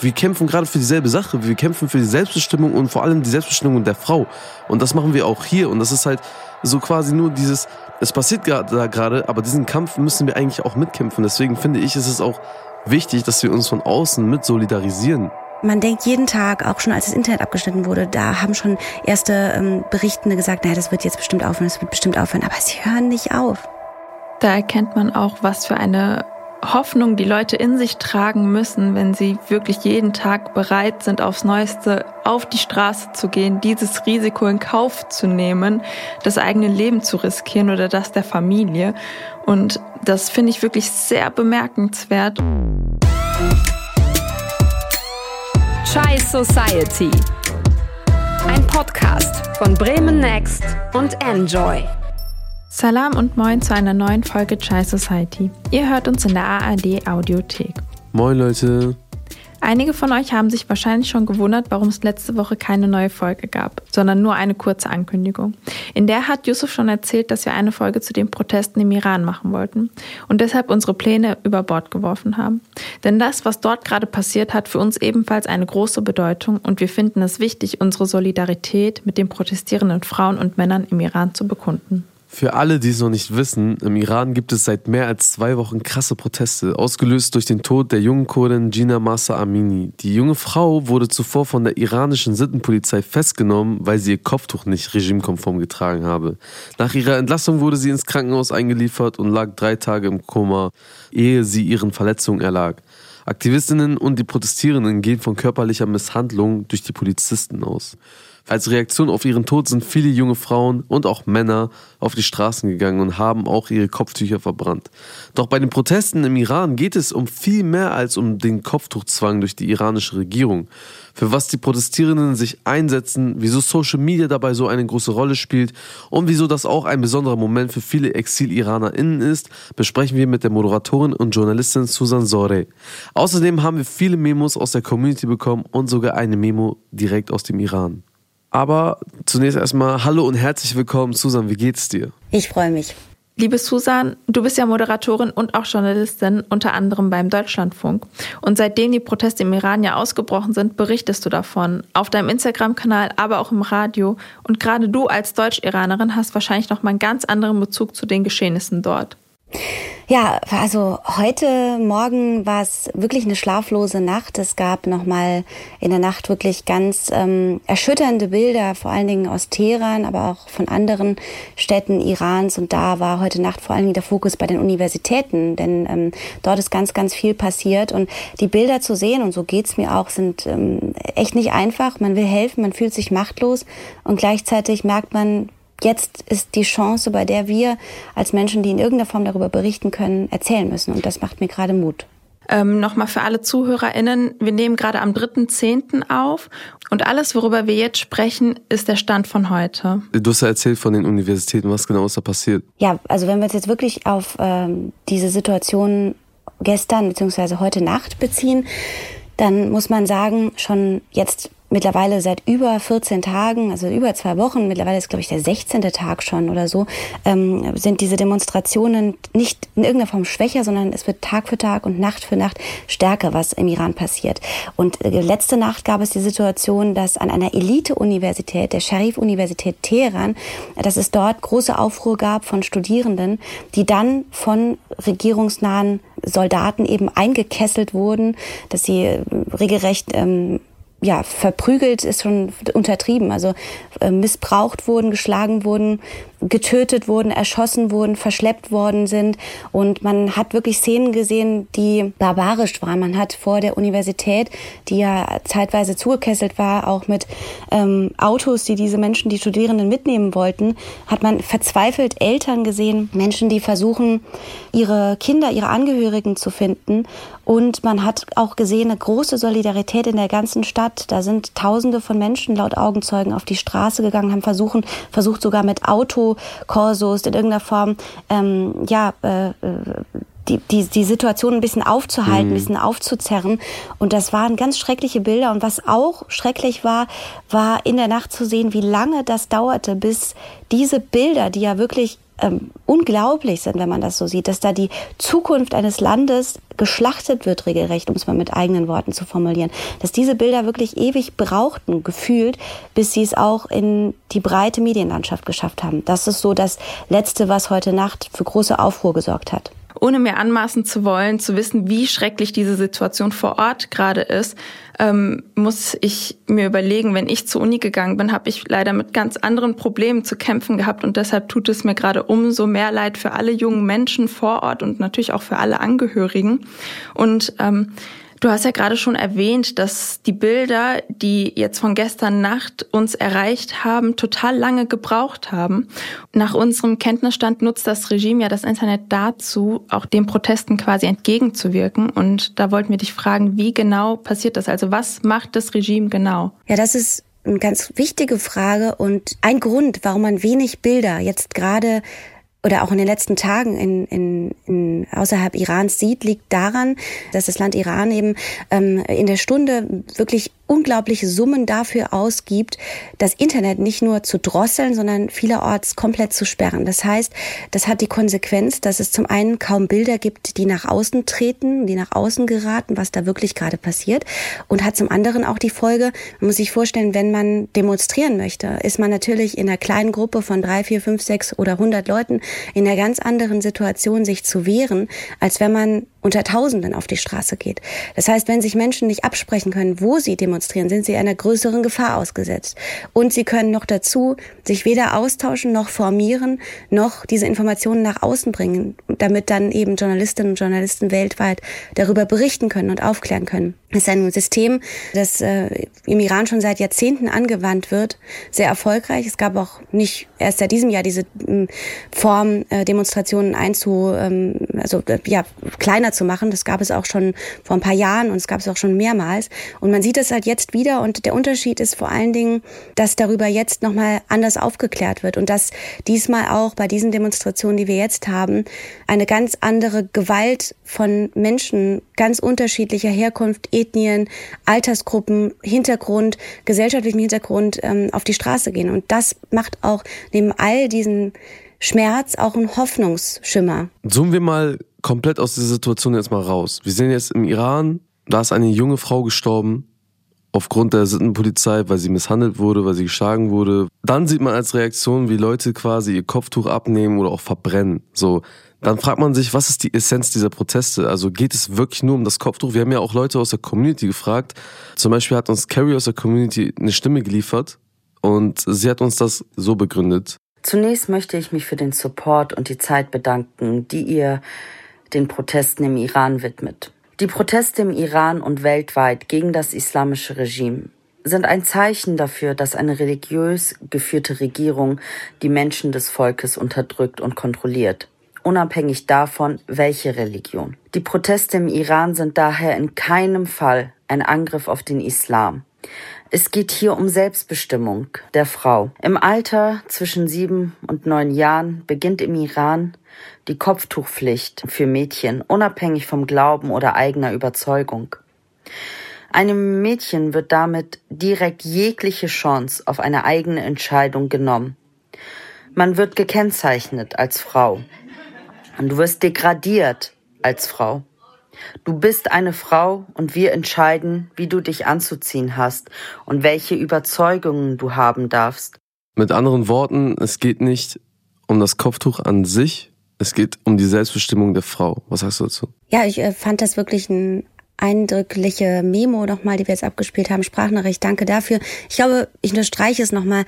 wir kämpfen gerade für dieselbe Sache. Wir kämpfen für die Selbstbestimmung und vor allem die Selbstbestimmung der Frau. Und das machen wir auch hier. Und das ist halt so quasi nur dieses, es passiert da gerade, aber diesen Kampf müssen wir eigentlich auch mitkämpfen. Deswegen finde ich, ist es auch wichtig, dass wir uns von außen mit solidarisieren. Man denkt jeden Tag, auch schon als das Internet abgeschnitten wurde, da haben schon erste ähm, Berichtende gesagt, naja, das wird jetzt bestimmt aufhören, das wird bestimmt aufhören, aber sie hören nicht auf. Da erkennt man auch, was für eine Hoffnung die Leute in sich tragen müssen, wenn sie wirklich jeden Tag bereit sind, aufs Neueste auf die Straße zu gehen, dieses Risiko in Kauf zu nehmen, das eigene Leben zu riskieren oder das der Familie. Und das finde ich wirklich sehr bemerkenswert. Chai Society. Ein Podcast von Bremen Next und Enjoy. Salam und moin zu einer neuen Folge Chai Society. Ihr hört uns in der ARD Audiothek. Moin Leute. Einige von euch haben sich wahrscheinlich schon gewundert, warum es letzte Woche keine neue Folge gab, sondern nur eine kurze Ankündigung. In der hat Yusuf schon erzählt, dass wir eine Folge zu den Protesten im Iran machen wollten und deshalb unsere Pläne über Bord geworfen haben. Denn das, was dort gerade passiert, hat für uns ebenfalls eine große Bedeutung und wir finden es wichtig, unsere Solidarität mit den protestierenden Frauen und Männern im Iran zu bekunden. Für alle, die es noch nicht wissen, im Iran gibt es seit mehr als zwei Wochen krasse Proteste, ausgelöst durch den Tod der jungen Kurdin Gina Masa Amini. Die junge Frau wurde zuvor von der iranischen Sittenpolizei festgenommen, weil sie ihr Kopftuch nicht regimekonform getragen habe. Nach ihrer Entlassung wurde sie ins Krankenhaus eingeliefert und lag drei Tage im Koma, ehe sie ihren Verletzungen erlag. Aktivistinnen und die Protestierenden gehen von körperlicher Misshandlung durch die Polizisten aus. Als Reaktion auf ihren Tod sind viele junge Frauen und auch Männer auf die Straßen gegangen und haben auch ihre Kopftücher verbrannt. Doch bei den Protesten im Iran geht es um viel mehr als um den Kopftuchzwang durch die iranische Regierung. Für was die Protestierenden sich einsetzen, wieso Social Media dabei so eine große Rolle spielt und wieso das auch ein besonderer Moment für viele Exil-IranerInnen ist, besprechen wir mit der Moderatorin und Journalistin Susan Sore. Außerdem haben wir viele Memos aus der Community bekommen und sogar eine Memo direkt aus dem Iran. Aber zunächst erstmal Hallo und herzlich willkommen, Susan. Wie geht's dir? Ich freue mich. Liebe Susan, du bist ja Moderatorin und auch Journalistin, unter anderem beim Deutschlandfunk. Und seitdem die Proteste im Iran ja ausgebrochen sind, berichtest du davon. Auf deinem Instagram-Kanal, aber auch im Radio. Und gerade du als Deutsch-Iranerin hast wahrscheinlich noch mal einen ganz anderen Bezug zu den Geschehnissen dort. Ja, also heute Morgen war es wirklich eine schlaflose Nacht. Es gab nochmal in der Nacht wirklich ganz ähm, erschütternde Bilder, vor allen Dingen aus Teheran, aber auch von anderen Städten Irans. Und da war heute Nacht vor allen Dingen der Fokus bei den Universitäten, denn ähm, dort ist ganz, ganz viel passiert. Und die Bilder zu sehen, und so geht's mir auch, sind ähm, echt nicht einfach. Man will helfen, man fühlt sich machtlos und gleichzeitig merkt man, jetzt ist die Chance, bei der wir als Menschen, die in irgendeiner Form darüber berichten können, erzählen müssen. Und das macht mir gerade Mut. Ähm, Nochmal für alle ZuhörerInnen, wir nehmen gerade am 3.10. auf und alles, worüber wir jetzt sprechen, ist der Stand von heute. Du hast ja erzählt von den Universitäten, was genau ist da passiert? Ja, also wenn wir uns jetzt wirklich auf ähm, diese Situation gestern bzw. heute Nacht beziehen, dann muss man sagen, schon jetzt mittlerweile seit über 14 Tagen, also über zwei Wochen, mittlerweile ist glaube ich der 16. Tag schon oder so, ähm, sind diese Demonstrationen nicht in irgendeiner Form schwächer, sondern es wird Tag für Tag und Nacht für Nacht stärker, was im Iran passiert. Und äh, letzte Nacht gab es die Situation, dass an einer Elite-Universität, der Sharif-Universität Teheran, dass es dort große Aufruhr gab von Studierenden, die dann von regierungsnahen Soldaten eben eingekesselt wurden, dass sie äh, regelrecht ähm, ja, verprügelt ist schon untertrieben, also äh, missbraucht wurden, geschlagen wurden, getötet wurden, erschossen wurden, verschleppt worden sind. Und man hat wirklich Szenen gesehen, die barbarisch waren. Man hat vor der Universität, die ja zeitweise zugekesselt war, auch mit ähm, Autos, die diese Menschen, die Studierenden mitnehmen wollten, hat man verzweifelt Eltern gesehen, Menschen, die versuchen, ihre Kinder, ihre Angehörigen zu finden. Und man hat auch gesehen, eine große Solidarität in der ganzen Stadt. Da sind Tausende von Menschen laut Augenzeugen auf die Straße gegangen, haben versuchen, versucht sogar mit Korsos in irgendeiner Form ähm, ja äh, die, die, die Situation ein bisschen aufzuhalten, mhm. ein bisschen aufzuzerren. Und das waren ganz schreckliche Bilder. Und was auch schrecklich war, war in der Nacht zu sehen, wie lange das dauerte, bis diese Bilder, die ja wirklich ähm, unglaublich sind, wenn man das so sieht, dass da die Zukunft eines Landes geschlachtet wird regelrecht, um es mal mit eigenen Worten zu formulieren. Dass diese Bilder wirklich ewig brauchten, gefühlt, bis sie es auch in die breite Medienlandschaft geschafft haben. Das ist so das Letzte, was heute Nacht für große Aufruhr gesorgt hat ohne mir anmaßen zu wollen, zu wissen, wie schrecklich diese Situation vor Ort gerade ist, ähm, muss ich mir überlegen, wenn ich zur Uni gegangen bin, habe ich leider mit ganz anderen Problemen zu kämpfen gehabt und deshalb tut es mir gerade umso mehr leid für alle jungen Menschen vor Ort und natürlich auch für alle Angehörigen. Und ähm, Du hast ja gerade schon erwähnt, dass die Bilder, die jetzt von gestern Nacht uns erreicht haben, total lange gebraucht haben. Nach unserem Kenntnisstand nutzt das Regime ja das Internet dazu, auch den Protesten quasi entgegenzuwirken. Und da wollten wir dich fragen, wie genau passiert das? Also was macht das Regime genau? Ja, das ist eine ganz wichtige Frage und ein Grund, warum man wenig Bilder jetzt gerade oder auch in den letzten Tagen in, in, in außerhalb Irans sieht, liegt daran, dass das Land Iran eben ähm, in der Stunde wirklich unglaubliche Summen dafür ausgibt, das Internet nicht nur zu drosseln, sondern vielerorts komplett zu sperren. Das heißt, das hat die Konsequenz, dass es zum einen kaum Bilder gibt, die nach außen treten, die nach außen geraten, was da wirklich gerade passiert, und hat zum anderen auch die Folge, man muss sich vorstellen, wenn man demonstrieren möchte, ist man natürlich in einer kleinen Gruppe von drei, vier, fünf, sechs oder hundert Leuten in einer ganz anderen Situation, sich zu wehren, als wenn man unter Tausenden auf die Straße geht. Das heißt, wenn sich Menschen nicht absprechen können, wo sie demonstrieren, sind sie einer größeren Gefahr ausgesetzt. Und sie können noch dazu sich weder austauschen noch formieren, noch diese Informationen nach außen bringen, damit dann eben Journalistinnen und Journalisten weltweit darüber berichten können und aufklären können. Es ist ein System, das äh, im Iran schon seit Jahrzehnten angewandt wird, sehr erfolgreich. Es gab auch nicht erst seit diesem Jahr diese ähm, Form, äh, Demonstrationen einzu, ähm, also äh, ja, kleiner zu machen. Das gab es auch schon vor ein paar Jahren und es gab es auch schon mehrmals. Und man sieht es halt jetzt wieder und der Unterschied ist vor allen Dingen, dass darüber jetzt nochmal anders aufgeklärt wird und dass diesmal auch bei diesen Demonstrationen, die wir jetzt haben, eine ganz andere Gewalt von Menschen ganz unterschiedlicher Herkunft Ethnien, Altersgruppen, Hintergrund, gesellschaftlichen Hintergrund ähm, auf die Straße gehen. Und das macht auch neben all diesen Schmerz auch einen Hoffnungsschimmer. Zoomen wir mal komplett aus dieser Situation jetzt mal raus. Wir sind jetzt im Iran, da ist eine junge Frau gestorben aufgrund der Sittenpolizei, weil sie misshandelt wurde, weil sie geschlagen wurde. Dann sieht man als Reaktion, wie Leute quasi ihr Kopftuch abnehmen oder auch verbrennen. So, dann fragt man sich, was ist die Essenz dieser Proteste? Also geht es wirklich nur um das Kopftuch? Wir haben ja auch Leute aus der Community gefragt. Zum Beispiel hat uns Carrie aus der Community eine Stimme geliefert und sie hat uns das so begründet. Zunächst möchte ich mich für den Support und die Zeit bedanken, die ihr den Protesten im Iran widmet. Die Proteste im Iran und weltweit gegen das islamische Regime sind ein Zeichen dafür, dass eine religiös geführte Regierung die Menschen des Volkes unterdrückt und kontrolliert unabhängig davon, welche Religion. Die Proteste im Iran sind daher in keinem Fall ein Angriff auf den Islam. Es geht hier um Selbstbestimmung der Frau. Im Alter zwischen sieben und neun Jahren beginnt im Iran die Kopftuchpflicht für Mädchen, unabhängig vom Glauben oder eigener Überzeugung. Einem Mädchen wird damit direkt jegliche Chance auf eine eigene Entscheidung genommen. Man wird gekennzeichnet als Frau. Und du wirst degradiert als Frau. Du bist eine Frau und wir entscheiden, wie du dich anzuziehen hast und welche Überzeugungen du haben darfst. Mit anderen Worten, es geht nicht um das Kopftuch an sich, es geht um die Selbstbestimmung der Frau. Was sagst du dazu? Ja, ich äh, fand das wirklich ein eindrückliche Memo nochmal, die wir jetzt abgespielt haben, Sprachnachricht. Danke dafür. Ich glaube, ich unterstreiche es nochmal.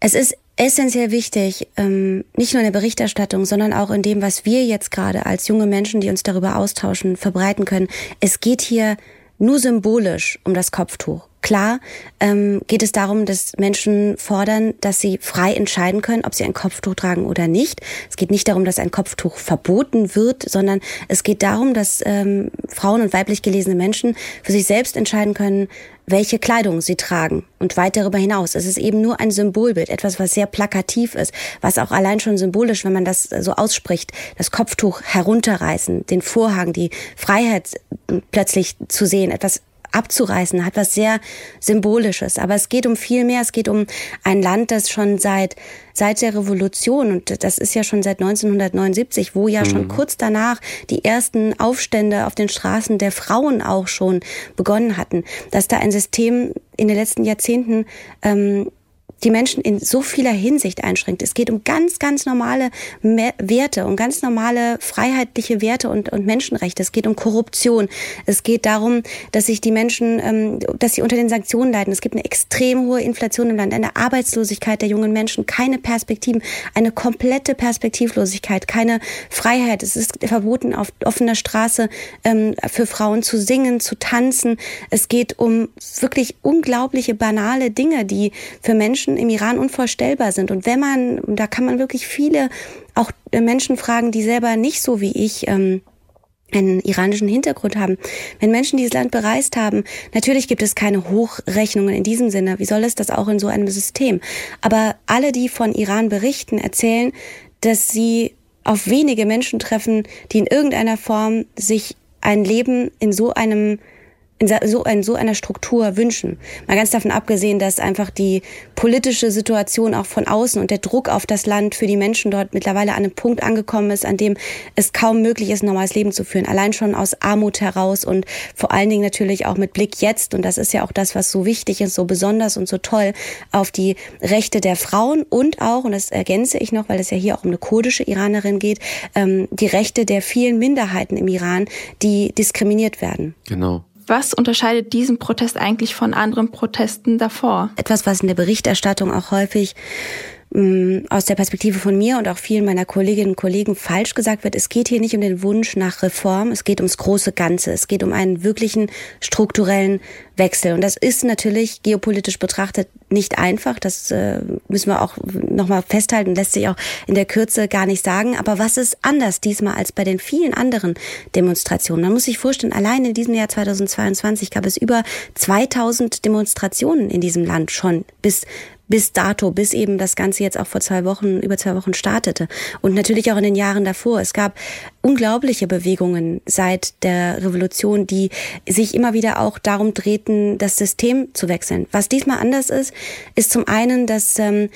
Es ist essentiell wichtig, ähm, nicht nur in der Berichterstattung, sondern auch in dem, was wir jetzt gerade als junge Menschen, die uns darüber austauschen, verbreiten können. Es geht hier nur symbolisch um das Kopftuch. Klar ähm, geht es darum, dass Menschen fordern, dass sie frei entscheiden können, ob sie ein Kopftuch tragen oder nicht. Es geht nicht darum, dass ein Kopftuch verboten wird, sondern es geht darum, dass ähm, Frauen und weiblich gelesene Menschen für sich selbst entscheiden können, welche Kleidung sie tragen und weit darüber hinaus. Es ist eben nur ein Symbolbild, etwas, was sehr plakativ ist, was auch allein schon symbolisch, wenn man das so ausspricht, das Kopftuch herunterreißen, den Vorhang, die Freiheit plötzlich zu sehen, etwas abzureißen, hat was sehr Symbolisches. Aber es geht um viel mehr. Es geht um ein Land, das schon seit, seit der Revolution, und das ist ja schon seit 1979, wo ja mhm. schon kurz danach die ersten Aufstände auf den Straßen der Frauen auch schon begonnen hatten, dass da ein System in den letzten Jahrzehnten ähm, die Menschen in so vieler Hinsicht einschränkt. Es geht um ganz, ganz normale Werte, um ganz normale freiheitliche Werte und, und Menschenrechte. Es geht um Korruption. Es geht darum, dass sich die Menschen, ähm, dass sie unter den Sanktionen leiden. Es gibt eine extrem hohe Inflation im Land, eine Arbeitslosigkeit der jungen Menschen, keine Perspektiven, eine komplette Perspektivlosigkeit, keine Freiheit. Es ist verboten, auf offener Straße ähm, für Frauen zu singen, zu tanzen. Es geht um wirklich unglaubliche banale Dinge, die für Menschen im Iran unvorstellbar sind. Und wenn man, da kann man wirklich viele auch äh, Menschen fragen, die selber nicht so wie ich ähm, einen iranischen Hintergrund haben. Wenn Menschen dieses Land bereist haben, natürlich gibt es keine Hochrechnungen in diesem Sinne. Wie soll es das auch in so einem System? Aber alle, die von Iran berichten, erzählen, dass sie auf wenige Menschen treffen, die in irgendeiner Form sich ein Leben in so einem in so, in so einer Struktur wünschen. Mal ganz davon abgesehen, dass einfach die politische Situation auch von außen und der Druck auf das Land für die Menschen dort mittlerweile an einem Punkt angekommen ist, an dem es kaum möglich ist, ein normales Leben zu führen. Allein schon aus Armut heraus und vor allen Dingen natürlich auch mit Blick jetzt, und das ist ja auch das, was so wichtig ist, so besonders und so toll, auf die Rechte der Frauen und auch, und das ergänze ich noch, weil es ja hier auch um eine kurdische Iranerin geht, ähm, die Rechte der vielen Minderheiten im Iran, die diskriminiert werden. Genau. Was unterscheidet diesen Protest eigentlich von anderen Protesten davor? Etwas, was in der Berichterstattung auch häufig aus der Perspektive von mir und auch vielen meiner Kolleginnen und Kollegen falsch gesagt wird, es geht hier nicht um den Wunsch nach Reform, es geht ums große Ganze, es geht um einen wirklichen strukturellen Wechsel. Und das ist natürlich geopolitisch betrachtet nicht einfach. Das äh, müssen wir auch nochmal festhalten, lässt sich auch in der Kürze gar nicht sagen. Aber was ist anders diesmal als bei den vielen anderen Demonstrationen? Man muss sich vorstellen, allein in diesem Jahr 2022 gab es über 2000 Demonstrationen in diesem Land schon bis bis dato, bis eben das Ganze jetzt auch vor zwei Wochen, über zwei Wochen startete. Und natürlich auch in den Jahren davor. Es gab unglaubliche Bewegungen seit der Revolution, die sich immer wieder auch darum drehten, das System zu wechseln. Was diesmal anders ist, ist zum einen, dass ähm,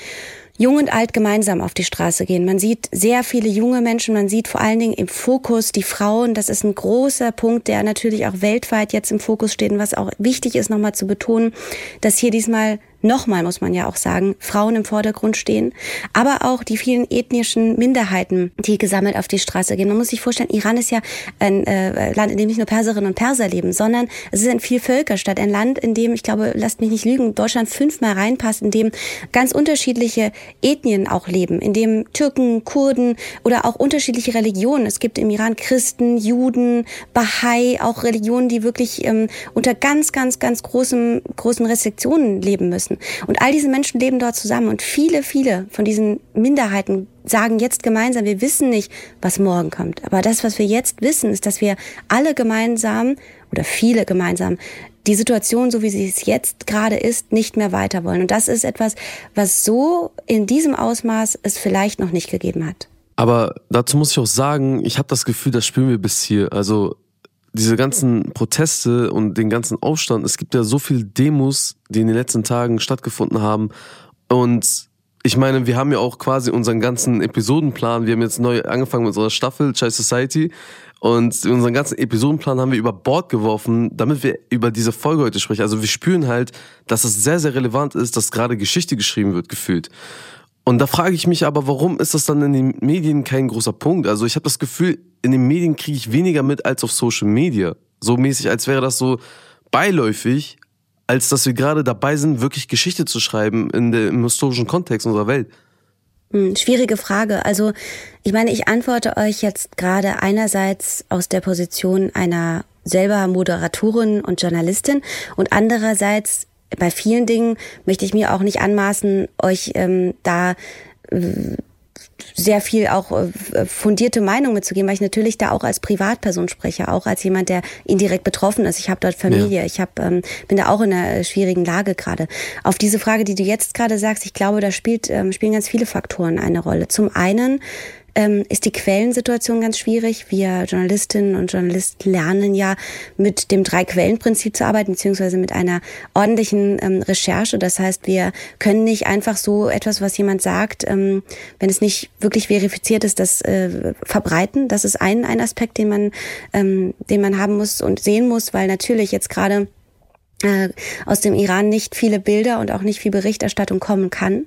Jung und Alt gemeinsam auf die Straße gehen. Man sieht sehr viele junge Menschen, man sieht vor allen Dingen im Fokus die Frauen. Das ist ein großer Punkt, der natürlich auch weltweit jetzt im Fokus steht und was auch wichtig ist, nochmal zu betonen, dass hier diesmal nochmal, muss man ja auch sagen, Frauen im Vordergrund stehen, aber auch die vielen ethnischen Minderheiten, die gesammelt auf die Straße gehen. Man muss sich vorstellen, Iran ist ja ein äh, Land, in dem nicht nur Perserinnen und Perser leben, sondern es ist ein Vielvölkerstadt, ein Land, in dem, ich glaube, lasst mich nicht lügen, Deutschland fünfmal reinpasst, in dem ganz unterschiedliche Ethnien auch leben, in dem Türken, Kurden oder auch unterschiedliche Religionen. Es gibt im Iran Christen, Juden, Bahai, auch Religionen, die wirklich ähm, unter ganz, ganz, ganz großen, großen Restriktionen leben müssen müssen. Und all diese Menschen leben dort zusammen und viele, viele von diesen Minderheiten sagen jetzt gemeinsam, wir wissen nicht, was morgen kommt. Aber das, was wir jetzt wissen, ist, dass wir alle gemeinsam oder viele gemeinsam die Situation, so wie sie es jetzt gerade ist, nicht mehr weiter wollen. Und das ist etwas, was so in diesem Ausmaß es vielleicht noch nicht gegeben hat. Aber dazu muss ich auch sagen, ich habe das Gefühl, das spüren wir bis hier. Also diese ganzen Proteste und den ganzen Aufstand, es gibt ja so viele Demos, die in den letzten Tagen stattgefunden haben. Und ich meine, wir haben ja auch quasi unseren ganzen Episodenplan. Wir haben jetzt neu angefangen mit unserer Staffel Chai Society. Und unseren ganzen Episodenplan haben wir über Bord geworfen, damit wir über diese Folge heute sprechen. Also wir spüren halt, dass es sehr, sehr relevant ist, dass gerade Geschichte geschrieben wird, gefühlt. Und da frage ich mich aber, warum ist das dann in den Medien kein großer Punkt? Also ich habe das Gefühl, in den Medien kriege ich weniger mit als auf Social Media. So mäßig, als wäre das so beiläufig, als dass wir gerade dabei sind, wirklich Geschichte zu schreiben in der, im historischen Kontext unserer Welt. Hm, schwierige Frage. Also ich meine, ich antworte euch jetzt gerade einerseits aus der Position einer selber Moderatorin und Journalistin und andererseits bei vielen Dingen möchte ich mir auch nicht anmaßen, euch ähm, da äh, sehr viel auch äh, fundierte Meinung mitzugeben, weil ich natürlich da auch als Privatperson spreche, auch als jemand, der indirekt betroffen ist. Ich habe dort Familie, ja. ich hab, ähm, bin da auch in einer schwierigen Lage gerade. Auf diese Frage, die du jetzt gerade sagst, ich glaube, da spielt, ähm, spielen ganz viele Faktoren eine Rolle. Zum einen ähm, ist die Quellensituation ganz schwierig. Wir Journalistinnen und Journalisten lernen ja mit dem Drei-Quellen-Prinzip zu arbeiten, beziehungsweise mit einer ordentlichen ähm, Recherche. Das heißt, wir können nicht einfach so etwas, was jemand sagt, ähm, wenn es nicht wirklich verifiziert ist, das äh, verbreiten. Das ist ein, ein Aspekt, den man, ähm, den man haben muss und sehen muss, weil natürlich jetzt gerade aus dem Iran nicht viele Bilder und auch nicht viel Berichterstattung kommen kann.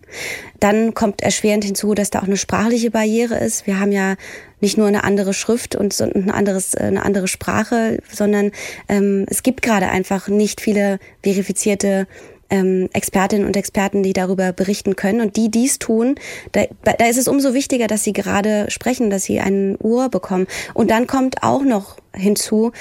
Dann kommt erschwerend hinzu, dass da auch eine sprachliche Barriere ist. Wir haben ja nicht nur eine andere Schrift und ein anderes, äh, eine andere Sprache, sondern ähm, es gibt gerade einfach nicht viele verifizierte ähm, Expertinnen und Experten, die darüber berichten können. Und die dies tun, da, da ist es umso wichtiger, dass sie gerade sprechen, dass sie ein Ohr bekommen. Und dann kommt auch noch hinzu,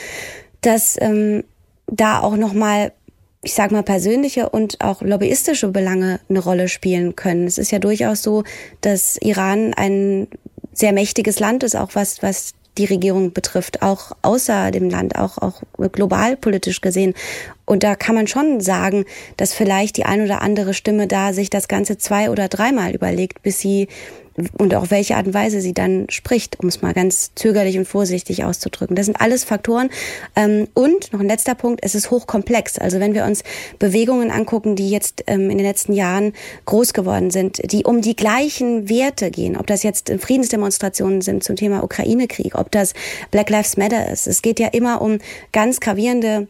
dass ähm, da auch noch mal ich sage mal, persönliche und auch lobbyistische Belange eine Rolle spielen können. Es ist ja durchaus so, dass Iran ein sehr mächtiges Land ist, auch was, was die Regierung betrifft, auch außer dem Land, auch, auch global politisch gesehen. Und da kann man schon sagen, dass vielleicht die ein oder andere Stimme da sich das Ganze zwei oder dreimal überlegt, bis sie und auch welche Art und Weise sie dann spricht, um es mal ganz zögerlich und vorsichtig auszudrücken. Das sind alles Faktoren. Ähm, und noch ein letzter Punkt, es ist hochkomplex. Also wenn wir uns Bewegungen angucken, die jetzt ähm, in den letzten Jahren groß geworden sind, die um die gleichen Werte gehen, ob das jetzt Friedensdemonstrationen sind zum Thema Ukraine-Krieg, ob das Black Lives Matter ist. Es geht ja immer um ganz gravierende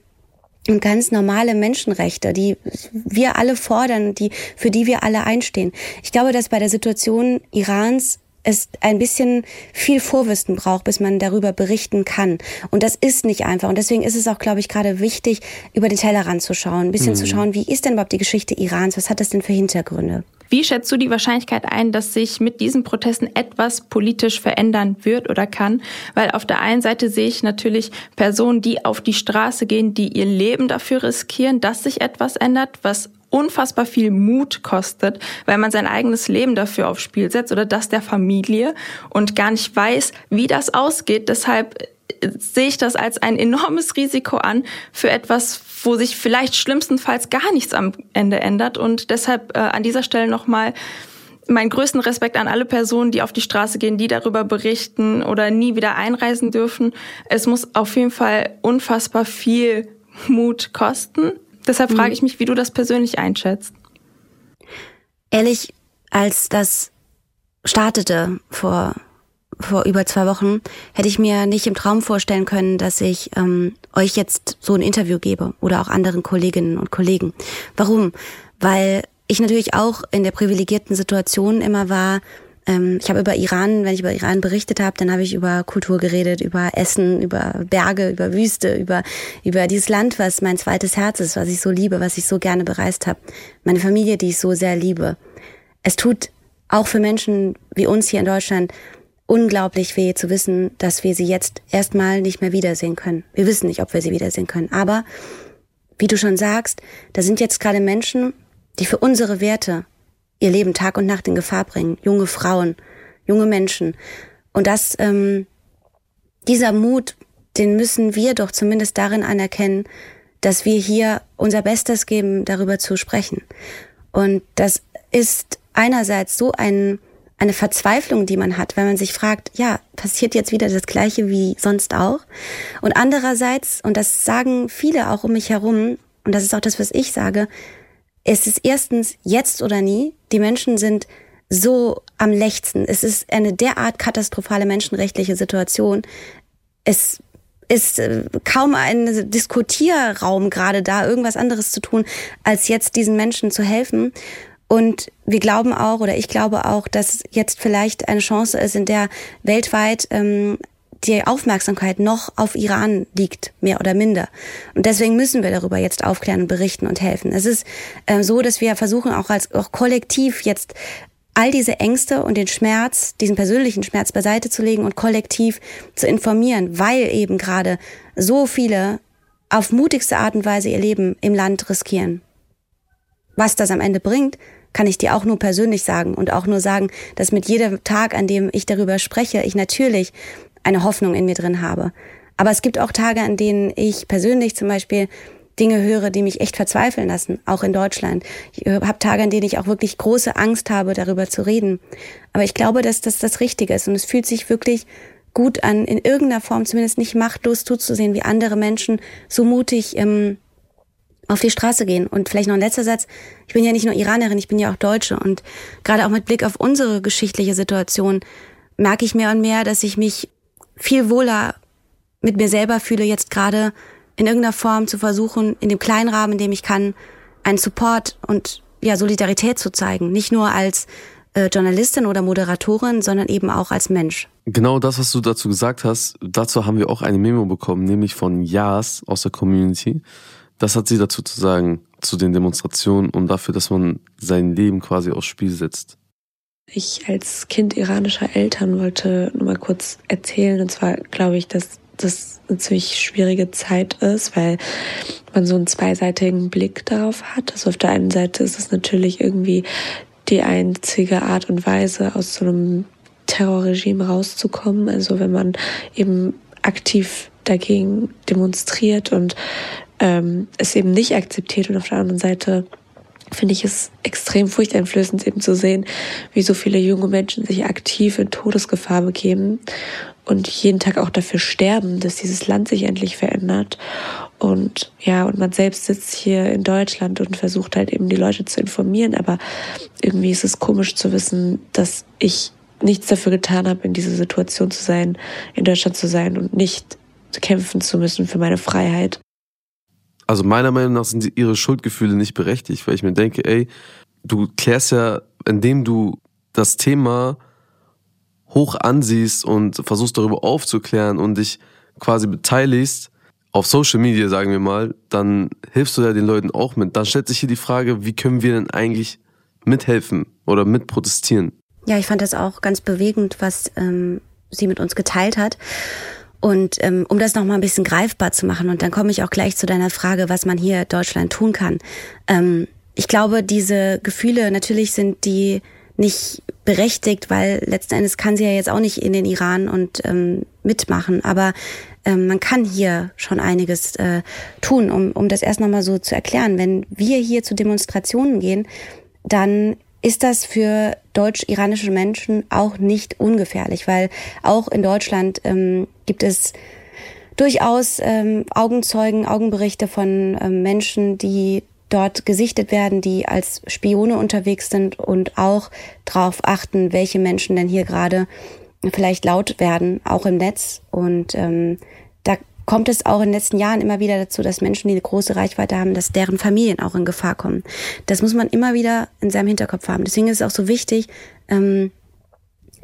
und ganz normale Menschenrechte, die wir alle fordern, die, für die wir alle einstehen. Ich glaube, dass bei der Situation Irans es ein bisschen viel Vorwissen braucht, bis man darüber berichten kann. Und das ist nicht einfach. Und deswegen ist es auch, glaube ich, gerade wichtig, über den Tellerrand zu schauen, ein bisschen mhm. zu schauen, wie ist denn überhaupt die Geschichte Irans? Was hat das denn für Hintergründe? Wie schätzt du die Wahrscheinlichkeit ein, dass sich mit diesen Protesten etwas politisch verändern wird oder kann? Weil auf der einen Seite sehe ich natürlich Personen, die auf die Straße gehen, die ihr Leben dafür riskieren, dass sich etwas ändert, was unfassbar viel Mut kostet, weil man sein eigenes Leben dafür aufs Spiel setzt oder das der Familie und gar nicht weiß, wie das ausgeht. Deshalb sehe ich das als ein enormes Risiko an für etwas, wo sich vielleicht schlimmstenfalls gar nichts am Ende ändert. Und deshalb äh, an dieser Stelle nochmal meinen größten Respekt an alle Personen, die auf die Straße gehen, die darüber berichten oder nie wieder einreisen dürfen. Es muss auf jeden Fall unfassbar viel Mut kosten. Deshalb mhm. frage ich mich, wie du das persönlich einschätzt. Ehrlich, als das startete vor vor über zwei Wochen, hätte ich mir nicht im Traum vorstellen können, dass ich ähm, euch jetzt so ein Interview gebe oder auch anderen Kolleginnen und Kollegen. Warum? Weil ich natürlich auch in der privilegierten Situation immer war, ähm, ich habe über Iran, wenn ich über Iran berichtet habe, dann habe ich über Kultur geredet, über Essen, über Berge, über Wüste, über, über dieses Land, was mein zweites Herz ist, was ich so liebe, was ich so gerne bereist habe. Meine Familie, die ich so sehr liebe. Es tut auch für Menschen wie uns hier in Deutschland unglaublich weh zu wissen, dass wir sie jetzt erstmal nicht mehr wiedersehen können. Wir wissen nicht, ob wir sie wiedersehen können. Aber, wie du schon sagst, da sind jetzt gerade Menschen, die für unsere Werte ihr Leben Tag und Nacht in Gefahr bringen. Junge Frauen, junge Menschen. Und das, ähm, dieser Mut, den müssen wir doch zumindest darin anerkennen, dass wir hier unser Bestes geben, darüber zu sprechen. Und das ist einerseits so ein eine Verzweiflung, die man hat, wenn man sich fragt, ja, passiert jetzt wieder das Gleiche wie sonst auch? Und andererseits, und das sagen viele auch um mich herum, und das ist auch das, was ich sage, es ist erstens jetzt oder nie. Die Menschen sind so am lechzen. Es ist eine derart katastrophale menschenrechtliche Situation. Es ist äh, kaum ein Diskutierraum gerade da, irgendwas anderes zu tun, als jetzt diesen Menschen zu helfen. Und wir glauben auch, oder ich glaube auch, dass jetzt vielleicht eine Chance ist, in der weltweit ähm, die Aufmerksamkeit noch auf Iran liegt, mehr oder minder. Und deswegen müssen wir darüber jetzt aufklären, berichten und helfen. Es ist äh, so, dass wir versuchen auch als auch kollektiv jetzt all diese Ängste und den Schmerz, diesen persönlichen Schmerz beiseite zu legen und kollektiv zu informieren, weil eben gerade so viele auf mutigste Art und Weise ihr Leben im Land riskieren. Was das am Ende bringt, kann ich dir auch nur persönlich sagen und auch nur sagen, dass mit jedem Tag, an dem ich darüber spreche, ich natürlich eine Hoffnung in mir drin habe. Aber es gibt auch Tage, an denen ich persönlich zum Beispiel Dinge höre, die mich echt verzweifeln lassen, auch in Deutschland. Ich äh, habe Tage, an denen ich auch wirklich große Angst habe, darüber zu reden. Aber ich glaube, dass das das Richtige ist und es fühlt sich wirklich gut an, in irgendeiner Form zumindest nicht machtlos zuzusehen, wie andere Menschen so mutig ähm, auf die Straße gehen. Und vielleicht noch ein letzter Satz. Ich bin ja nicht nur Iranerin, ich bin ja auch Deutsche. Und gerade auch mit Blick auf unsere geschichtliche Situation merke ich mehr und mehr, dass ich mich viel wohler mit mir selber fühle, jetzt gerade in irgendeiner Form zu versuchen, in dem kleinen Rahmen, in dem ich kann, einen Support und ja, Solidarität zu zeigen. Nicht nur als äh, Journalistin oder Moderatorin, sondern eben auch als Mensch. Genau das, was du dazu gesagt hast, dazu haben wir auch eine Memo bekommen, nämlich von Jas aus der Community. Das hat sie dazu zu sagen, zu den Demonstrationen und dafür, dass man sein Leben quasi aufs Spiel setzt. Ich als Kind iranischer Eltern wollte nur mal kurz erzählen, und zwar glaube ich, dass das eine ziemlich schwierige Zeit ist, weil man so einen zweiseitigen Blick darauf hat. Also auf der einen Seite ist es natürlich irgendwie die einzige Art und Weise, aus so einem Terrorregime rauszukommen. Also wenn man eben aktiv dagegen demonstriert und ähm, es eben nicht akzeptiert und auf der anderen Seite finde ich es extrem furchteinflößend eben zu sehen, wie so viele junge Menschen sich aktiv in Todesgefahr begeben und jeden Tag auch dafür sterben, dass dieses Land sich endlich verändert. Und ja, und man selbst sitzt hier in Deutschland und versucht halt eben die Leute zu informieren, aber irgendwie ist es komisch zu wissen, dass ich nichts dafür getan habe, in dieser Situation zu sein, in Deutschland zu sein und nicht kämpfen zu müssen für meine Freiheit. Also meiner Meinung nach sind ihre Schuldgefühle nicht berechtigt, weil ich mir denke, ey, du klärst ja, indem du das Thema hoch ansiehst und versuchst darüber aufzuklären und dich quasi beteiligst, auf Social Media, sagen wir mal, dann hilfst du ja den Leuten auch mit. Dann stellt sich hier die Frage, wie können wir denn eigentlich mithelfen oder mitprotestieren? Ja, ich fand das auch ganz bewegend, was ähm, sie mit uns geteilt hat. Und ähm, um das nochmal ein bisschen greifbar zu machen, und dann komme ich auch gleich zu deiner Frage, was man hier Deutschland tun kann. Ähm, ich glaube, diese Gefühle, natürlich sind die nicht berechtigt, weil letzten Endes kann sie ja jetzt auch nicht in den Iran und ähm, mitmachen. Aber ähm, man kann hier schon einiges äh, tun, um, um das erst nochmal so zu erklären. Wenn wir hier zu Demonstrationen gehen, dann ist das für deutsch-iranische Menschen auch nicht ungefährlich, weil auch in Deutschland ähm, gibt es durchaus ähm, Augenzeugen, Augenberichte von ähm, Menschen, die dort gesichtet werden, die als Spione unterwegs sind und auch darauf achten, welche Menschen denn hier gerade vielleicht laut werden, auch im Netz. Und ähm, kommt es auch in den letzten Jahren immer wieder dazu, dass Menschen, die eine große Reichweite haben, dass deren Familien auch in Gefahr kommen. Das muss man immer wieder in seinem Hinterkopf haben. Deswegen ist es auch so wichtig, ähm,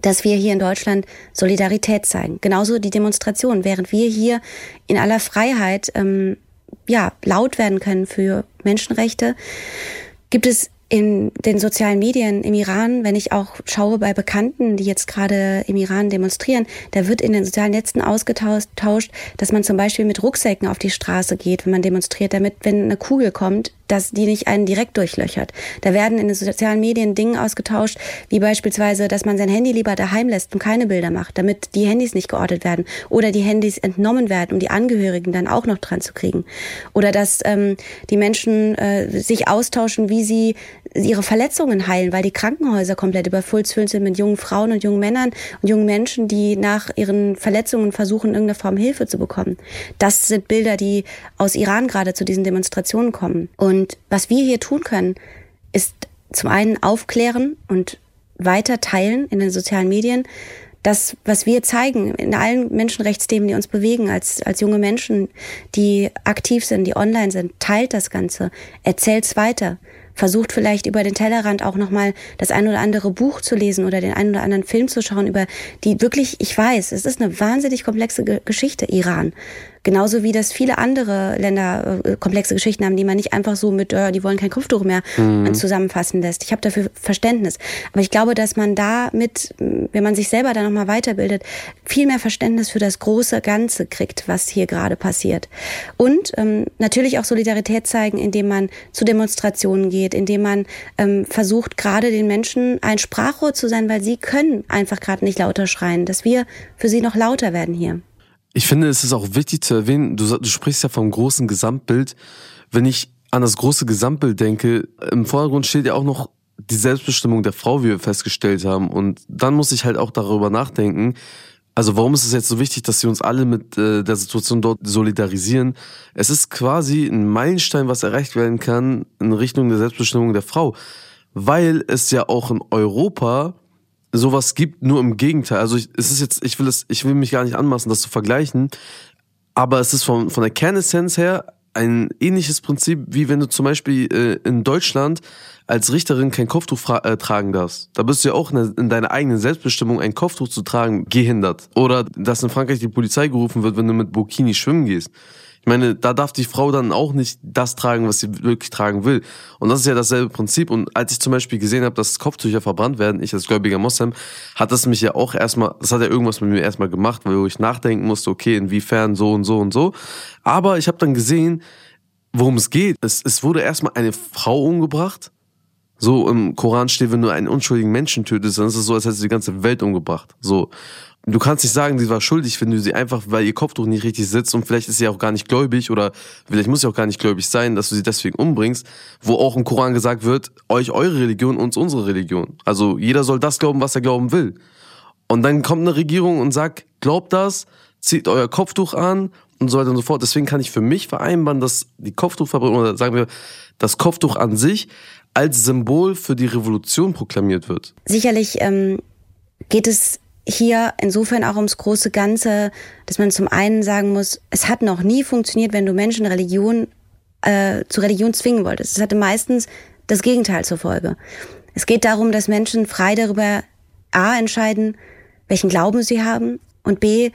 dass wir hier in Deutschland Solidarität zeigen. Genauso die Demonstrationen. Während wir hier in aller Freiheit ähm, ja, laut werden können für Menschenrechte, gibt es in den sozialen Medien im Iran, wenn ich auch schaue bei Bekannten, die jetzt gerade im Iran demonstrieren, da wird in den sozialen Netzen ausgetauscht, dass man zum Beispiel mit Rucksäcken auf die Straße geht, wenn man demonstriert, damit, wenn eine Kugel kommt, dass die nicht einen direkt durchlöchert. Da werden in den sozialen Medien Dinge ausgetauscht, wie beispielsweise, dass man sein Handy lieber daheim lässt und keine Bilder macht, damit die Handys nicht geortet werden oder die Handys entnommen werden, um die Angehörigen dann auch noch dran zu kriegen. Oder dass ähm, die Menschen äh, sich austauschen, wie sie ihre Verletzungen heilen, weil die Krankenhäuser komplett überfüllt sind mit jungen Frauen und jungen Männern und jungen Menschen, die nach ihren Verletzungen versuchen, irgendeine Form Hilfe zu bekommen. Das sind Bilder, die aus Iran gerade zu diesen Demonstrationen kommen. Und was wir hier tun können, ist zum einen aufklären und weiter teilen in den sozialen Medien. Das, was wir zeigen in allen Menschenrechtsthemen, die uns bewegen, als, als junge Menschen, die aktiv sind, die online sind, teilt das Ganze, erzählt's weiter versucht vielleicht über den Tellerrand auch nochmal das ein oder andere Buch zu lesen oder den einen oder anderen Film zu schauen über die wirklich, ich weiß, es ist eine wahnsinnig komplexe Geschichte, Iran. Genauso wie das viele andere Länder äh, komplexe Geschichten haben, die man nicht einfach so mit, äh, die wollen kein Kopftuch mehr mhm. zusammenfassen lässt. Ich habe dafür Verständnis. Aber ich glaube, dass man da mit, wenn man sich selber da nochmal weiterbildet, viel mehr Verständnis für das große Ganze kriegt, was hier gerade passiert. Und ähm, natürlich auch Solidarität zeigen, indem man zu Demonstrationen geht, indem man ähm, versucht, gerade den Menschen ein Sprachrohr zu sein, weil sie können einfach gerade nicht lauter schreien, dass wir für sie noch lauter werden hier. Ich finde, es ist auch wichtig zu erwähnen, du, du sprichst ja vom großen Gesamtbild. wenn ich an das große Gesamtbild denke, im Vordergrund steht ja auch noch die Selbstbestimmung der Frau, wie wir festgestellt haben. Und dann muss ich halt auch darüber nachdenken, also warum ist es jetzt so wichtig, dass wir uns alle mit äh, der Situation dort solidarisieren? Es ist quasi ein Meilenstein, was erreicht werden kann in Richtung der Selbstbestimmung der Frau, weil es ja auch in Europa sowas gibt, nur im Gegenteil. Also ich, es ist jetzt, ich will es, ich will mich gar nicht anmaßen, das zu vergleichen, aber es ist von, von der Kernessenz her ein ähnliches Prinzip, wie wenn du zum Beispiel äh, in Deutschland als Richterin kein Kopftuch äh, tragen darfst. Da bist du ja auch in, in deiner eigenen Selbstbestimmung, ein Kopftuch zu tragen, gehindert. Oder dass in Frankreich die Polizei gerufen wird, wenn du mit Burkini schwimmen gehst. Ich meine, da darf die Frau dann auch nicht das tragen, was sie wirklich tragen will. Und das ist ja dasselbe Prinzip. Und als ich zum Beispiel gesehen habe, dass Kopftücher verbrannt werden, ich als gläubiger Moslem, hat das mich ja auch erstmal, das hat ja irgendwas mit mir erstmal gemacht, weil ich nachdenken musste, okay, inwiefern so und so und so. Aber ich habe dann gesehen, worum es geht. Es, es wurde erstmal eine Frau umgebracht. So im Koran steht, wenn du einen unschuldigen Menschen tötest, dann ist es so, als hättest du die ganze Welt umgebracht. So. Du kannst nicht sagen, sie war schuldig, wenn du sie einfach, weil ihr Kopftuch nicht richtig sitzt und vielleicht ist sie auch gar nicht gläubig oder vielleicht muss sie auch gar nicht gläubig sein, dass du sie deswegen umbringst, wo auch im Koran gesagt wird, euch eure Religion, uns unsere Religion. Also jeder soll das glauben, was er glauben will. Und dann kommt eine Regierung und sagt, glaubt das, zieht euer Kopftuch an und so weiter und so fort. Deswegen kann ich für mich vereinbaren, dass die Kopftuchverbrennung oder sagen wir das Kopftuch an sich als Symbol für die Revolution proklamiert wird. Sicherlich ähm, geht es hier insofern auch ums große Ganze, dass man zum einen sagen muss, es hat noch nie funktioniert, wenn du Menschen Religion äh, zu Religion zwingen wolltest. Es hatte meistens das Gegenteil zur Folge. Es geht darum, dass Menschen frei darüber a entscheiden, welchen Glauben sie haben und b,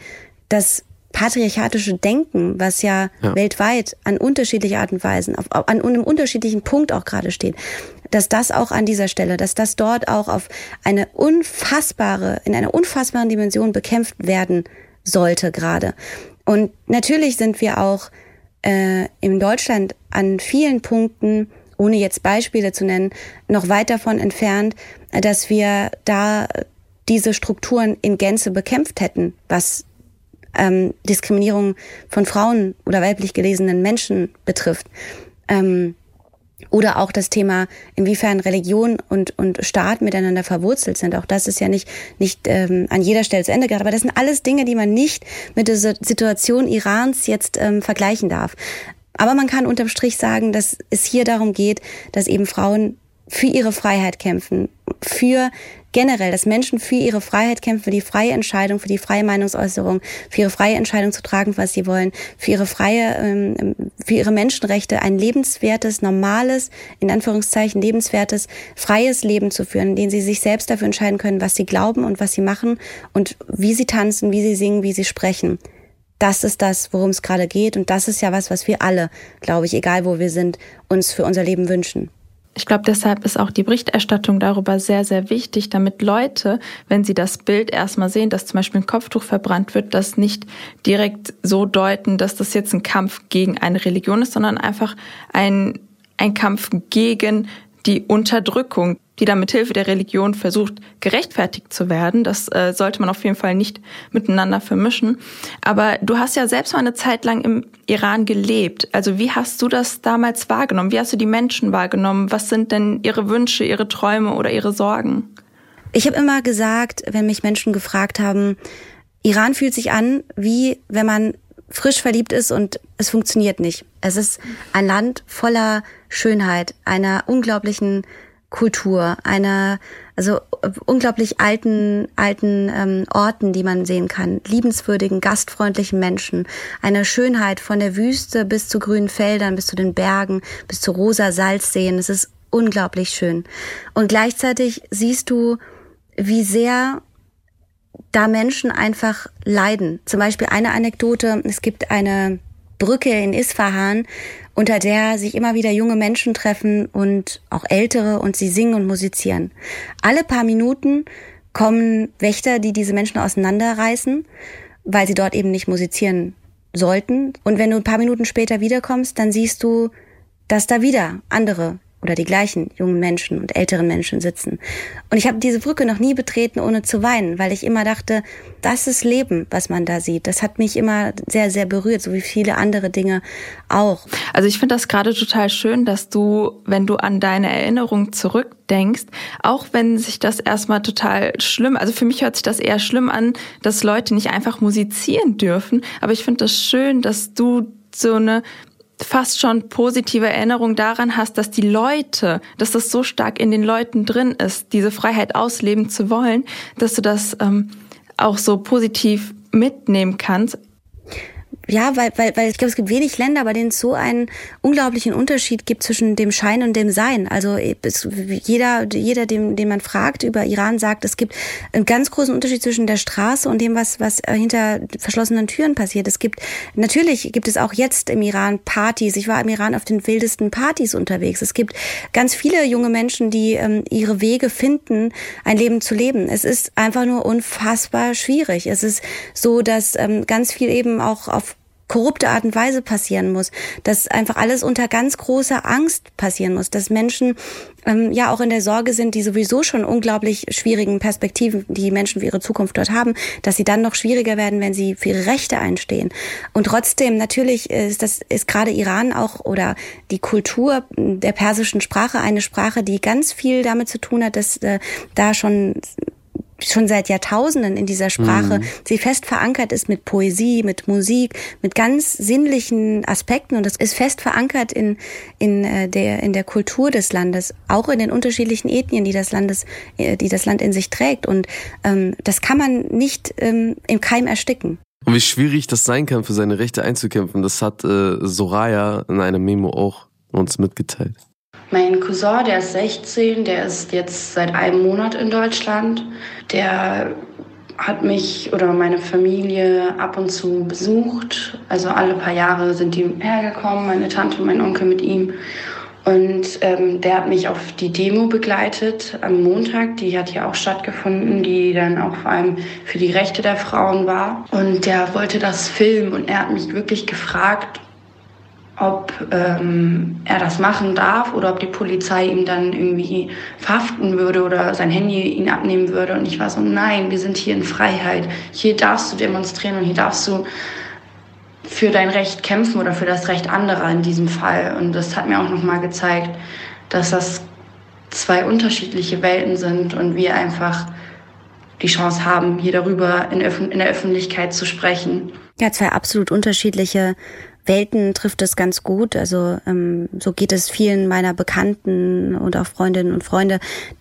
das patriarchatische Denken, was ja, ja, weltweit an unterschiedliche Art und Weisen, auf, an einem unterschiedlichen Punkt auch gerade steht, dass das auch an dieser Stelle, dass das dort auch auf eine unfassbare, in einer unfassbaren Dimension bekämpft werden sollte gerade. Und natürlich sind wir auch äh, in Deutschland an vielen Punkten, ohne jetzt Beispiele zu nennen, noch weit davon entfernt, dass wir da diese Strukturen in Gänze bekämpft hätten, was ähm, Diskriminierung von Frauen oder weiblich gelesenen Menschen betrifft. Ähm, oder auch das Thema, inwiefern Religion und, und Staat miteinander verwurzelt sind. Auch das ist ja nicht, nicht ähm, an jeder Stelle zu Ende gedacht. Aber das sind alles Dinge, die man nicht mit der Situation Irans jetzt ähm, vergleichen darf. Aber man kann unterm Strich sagen, dass es hier darum geht, dass eben Frauen für ihre Freiheit kämpfen, für generell, dass Menschen für ihre Freiheit kämpfen, für die freie Entscheidung, für die freie Meinungsäußerung, für ihre freie Entscheidung zu tragen, was sie wollen, für ihre freie, ähm, für ihre Menschenrechte, ein lebenswertes, normales, in Anführungszeichen lebenswertes, freies Leben zu führen, in dem sie sich selbst dafür entscheiden können, was sie glauben und was sie machen und wie sie tanzen, wie sie singen, wie sie sprechen. Das ist das, worum es gerade geht und das ist ja was, was wir alle, glaube ich, egal wo wir sind, uns für unser Leben wünschen. Ich glaube, deshalb ist auch die Berichterstattung darüber sehr, sehr wichtig, damit Leute, wenn sie das Bild erstmal sehen, dass zum Beispiel ein Kopftuch verbrannt wird, das nicht direkt so deuten, dass das jetzt ein Kampf gegen eine Religion ist, sondern einfach ein, ein Kampf gegen die Unterdrückung, die da mit Hilfe der Religion versucht, gerechtfertigt zu werden. Das äh, sollte man auf jeden Fall nicht miteinander vermischen. Aber du hast ja selbst mal eine Zeit lang im Iran gelebt. Also wie hast du das damals wahrgenommen? Wie hast du die Menschen wahrgenommen? Was sind denn ihre Wünsche, ihre Träume oder ihre Sorgen? Ich habe immer gesagt, wenn mich Menschen gefragt haben, Iran fühlt sich an, wie wenn man frisch verliebt ist und es funktioniert nicht. Es ist ein Land voller Schönheit, einer unglaublichen Kultur, einer also unglaublich alten alten ähm, Orten, die man sehen kann, liebenswürdigen, gastfreundlichen Menschen, eine Schönheit von der Wüste bis zu grünen Feldern, bis zu den Bergen, bis zu rosa Salzseen. Es ist unglaublich schön. Und gleichzeitig siehst du, wie sehr da Menschen einfach leiden. Zum Beispiel eine Anekdote, es gibt eine Brücke in Isfahan, unter der sich immer wieder junge Menschen treffen und auch ältere und sie singen und musizieren. Alle paar Minuten kommen Wächter, die diese Menschen auseinanderreißen, weil sie dort eben nicht musizieren sollten. Und wenn du ein paar Minuten später wiederkommst, dann siehst du, dass da wieder andere oder die gleichen jungen Menschen und älteren Menschen sitzen. Und ich habe diese Brücke noch nie betreten, ohne zu weinen, weil ich immer dachte, das ist Leben, was man da sieht. Das hat mich immer sehr, sehr berührt, so wie viele andere Dinge auch. Also ich finde das gerade total schön, dass du, wenn du an deine Erinnerung zurückdenkst, auch wenn sich das erstmal total schlimm, also für mich hört sich das eher schlimm an, dass Leute nicht einfach musizieren dürfen, aber ich finde das schön, dass du so eine fast schon positive Erinnerung daran hast, dass die Leute, dass das so stark in den Leuten drin ist, diese Freiheit ausleben zu wollen, dass du das ähm, auch so positiv mitnehmen kannst. Ja, weil, weil, weil ich glaube, es gibt wenig Länder, bei denen es so einen unglaublichen Unterschied gibt zwischen dem Schein und dem Sein. Also es, jeder, jeder, den, den man fragt über Iran, sagt, es gibt einen ganz großen Unterschied zwischen der Straße und dem, was, was hinter verschlossenen Türen passiert. Es gibt natürlich gibt es auch jetzt im Iran Partys. Ich war im Iran auf den wildesten Partys unterwegs. Es gibt ganz viele junge Menschen, die ähm, ihre Wege finden, ein Leben zu leben. Es ist einfach nur unfassbar schwierig. Es ist so, dass ähm, ganz viel eben auch auf korrupte Art und Weise passieren muss, dass einfach alles unter ganz großer Angst passieren muss, dass Menschen ähm, ja auch in der Sorge sind, die sowieso schon unglaublich schwierigen Perspektiven, die Menschen für ihre Zukunft dort haben, dass sie dann noch schwieriger werden, wenn sie für ihre Rechte einstehen. Und trotzdem, natürlich ist das ist gerade Iran auch oder die Kultur der persischen Sprache eine Sprache, die ganz viel damit zu tun hat, dass äh, da schon schon seit Jahrtausenden in dieser Sprache, mhm. sie fest verankert ist mit Poesie, mit Musik, mit ganz sinnlichen Aspekten und es ist fest verankert in, in, äh, der, in der Kultur des Landes, auch in den unterschiedlichen Ethnien, die das, Landes, äh, die das Land in sich trägt. Und ähm, das kann man nicht ähm, im Keim ersticken. Und wie schwierig das sein kann, für seine Rechte einzukämpfen, das hat äh, Soraya in einem Memo auch uns mitgeteilt. Mein Cousin, der ist 16, der ist jetzt seit einem Monat in Deutschland. Der hat mich oder meine Familie ab und zu besucht. Also alle paar Jahre sind die hergekommen, meine Tante und mein Onkel mit ihm. Und ähm, der hat mich auf die Demo begleitet am Montag. Die hat hier auch stattgefunden, die dann auch vor allem für die Rechte der Frauen war. Und der wollte das filmen und er hat mich wirklich gefragt, ob ähm, er das machen darf oder ob die Polizei ihm dann irgendwie verhaften würde oder sein Handy ihn abnehmen würde. Und ich war so, nein, wir sind hier in Freiheit. Hier darfst du demonstrieren und hier darfst du für dein Recht kämpfen oder für das Recht anderer in diesem Fall. Und das hat mir auch nochmal gezeigt, dass das zwei unterschiedliche Welten sind und wir einfach die Chance haben, hier darüber in, in der Öffentlichkeit zu sprechen. Ja, zwei absolut unterschiedliche Welten trifft es ganz gut. Also ähm, so geht es vielen meiner Bekannten und auch Freundinnen und Freunde,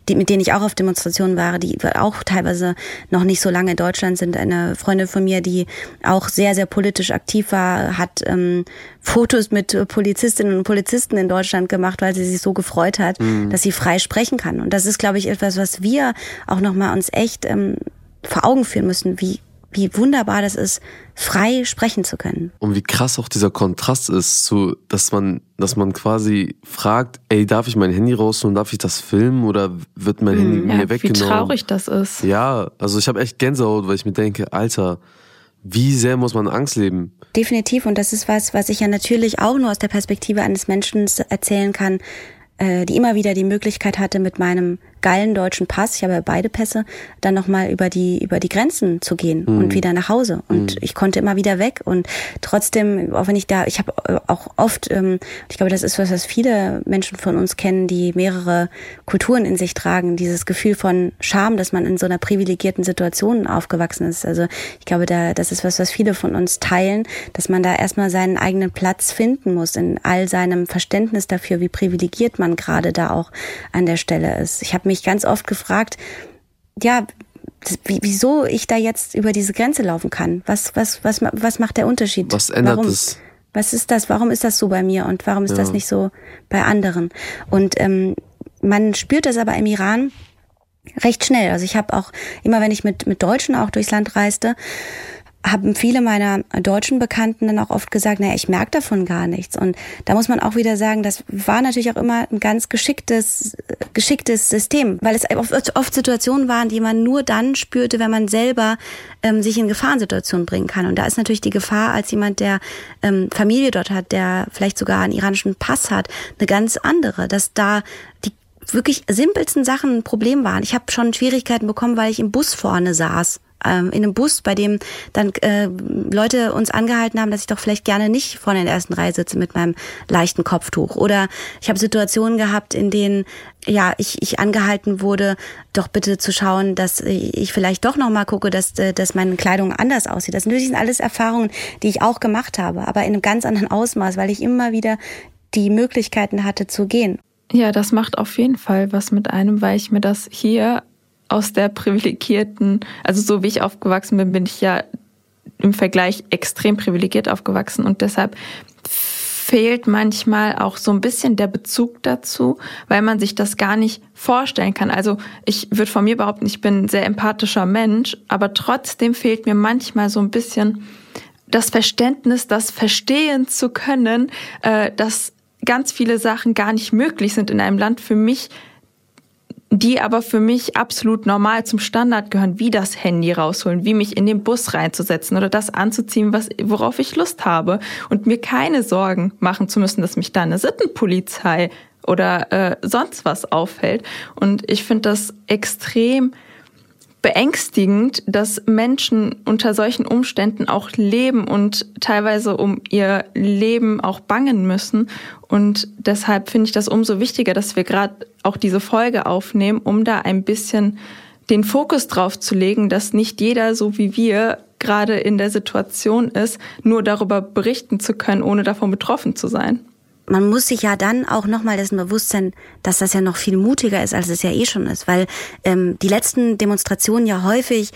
die, mit denen ich auch auf Demonstrationen war, die auch teilweise noch nicht so lange in Deutschland sind. Eine Freundin von mir, die auch sehr, sehr politisch aktiv war, hat ähm, Fotos mit Polizistinnen und Polizisten in Deutschland gemacht, weil sie sich so gefreut hat, mhm. dass sie frei sprechen kann. Und das ist, glaube ich, etwas, was wir auch nochmal uns echt ähm, vor Augen führen müssen, wie wie wunderbar das ist, frei sprechen zu können. Und wie krass auch dieser Kontrast ist, zu, dass man, dass man quasi fragt, ey, darf ich mein Handy rausholen, darf ich das filmen oder wird mein Handy ja, mir weggenommen? Wie traurig das ist. Ja, also ich habe echt Gänsehaut, weil ich mir denke, Alter, wie sehr muss man Angst leben? Definitiv. Und das ist was, was ich ja natürlich auch nur aus der Perspektive eines Menschen erzählen kann, äh, die immer wieder die Möglichkeit hatte, mit meinem geilen deutschen Pass, ich habe ja beide Pässe, dann nochmal über die, über die Grenzen zu gehen mhm. und wieder nach Hause. Und mhm. ich konnte immer wieder weg. Und trotzdem, auch wenn ich da, ich habe äh, auch oft, ähm, ich glaube, das ist was, was viele Menschen von uns kennen, die mehrere Kulturen in sich tragen, dieses Gefühl von Scham, dass man in so einer privilegierten Situation aufgewachsen ist. Also ich glaube, da, das ist was, was viele von uns teilen, dass man da erstmal seinen eigenen Platz finden muss in all seinem Verständnis dafür, wie privilegiert man gerade da auch an der Stelle ist. Ich habe mich ganz oft gefragt, ja, wieso ich da jetzt über diese Grenze laufen kann. Was, was, was, was macht der Unterschied? Was ändert warum, es? Was ist das? Warum ist das so bei mir und warum ist ja. das nicht so bei anderen? Und ähm, man spürt das aber im Iran recht schnell. Also ich habe auch immer, wenn ich mit mit Deutschen auch durchs Land reiste, haben viele meiner deutschen Bekannten dann auch oft gesagt, naja, ich merke davon gar nichts. Und da muss man auch wieder sagen, das war natürlich auch immer ein ganz geschicktes, geschicktes System, weil es oft, Situationen waren, die man nur dann spürte, wenn man selber ähm, sich in Gefahrensituationen bringen kann. Und da ist natürlich die Gefahr als jemand, der ähm, Familie dort hat, der vielleicht sogar einen iranischen Pass hat, eine ganz andere, dass da die wirklich simpelsten Sachen ein Problem waren. Ich habe schon Schwierigkeiten bekommen, weil ich im Bus vorne saß ähm, in einem Bus, bei dem dann äh, Leute uns angehalten haben, dass ich doch vielleicht gerne nicht vorne in der ersten Reihe sitze mit meinem leichten Kopftuch. Oder ich habe Situationen gehabt, in denen ja ich, ich angehalten wurde, doch bitte zu schauen, dass ich vielleicht doch noch gucke, dass, äh, dass meine Kleidung anders aussieht. Das sind alles Erfahrungen, die ich auch gemacht habe, aber in einem ganz anderen Ausmaß, weil ich immer wieder die Möglichkeiten hatte zu gehen. Ja, das macht auf jeden Fall was mit einem, weil ich mir das hier aus der privilegierten, also so wie ich aufgewachsen bin, bin ich ja im Vergleich extrem privilegiert aufgewachsen und deshalb fehlt manchmal auch so ein bisschen der Bezug dazu, weil man sich das gar nicht vorstellen kann. Also ich würde von mir behaupten, ich bin ein sehr empathischer Mensch, aber trotzdem fehlt mir manchmal so ein bisschen das Verständnis, das verstehen zu können, äh, dass ganz viele Sachen gar nicht möglich sind in einem Land für mich die aber für mich absolut normal zum Standard gehören, wie das Handy rausholen, wie mich in den Bus reinzusetzen oder das anzuziehen, was, worauf ich Lust habe und mir keine Sorgen machen zu müssen, dass mich da eine Sittenpolizei oder äh, sonst was auffällt. Und ich finde das extrem beängstigend, dass Menschen unter solchen Umständen auch leben und teilweise um ihr Leben auch bangen müssen. Und deshalb finde ich das umso wichtiger, dass wir gerade auch diese Folge aufnehmen, um da ein bisschen den Fokus drauf zu legen, dass nicht jeder, so wie wir, gerade in der Situation ist, nur darüber berichten zu können, ohne davon betroffen zu sein man muss sich ja dann auch nochmal dessen bewusst sein, dass das ja noch viel mutiger ist, als es ja eh schon ist, weil ähm, die letzten Demonstrationen ja häufig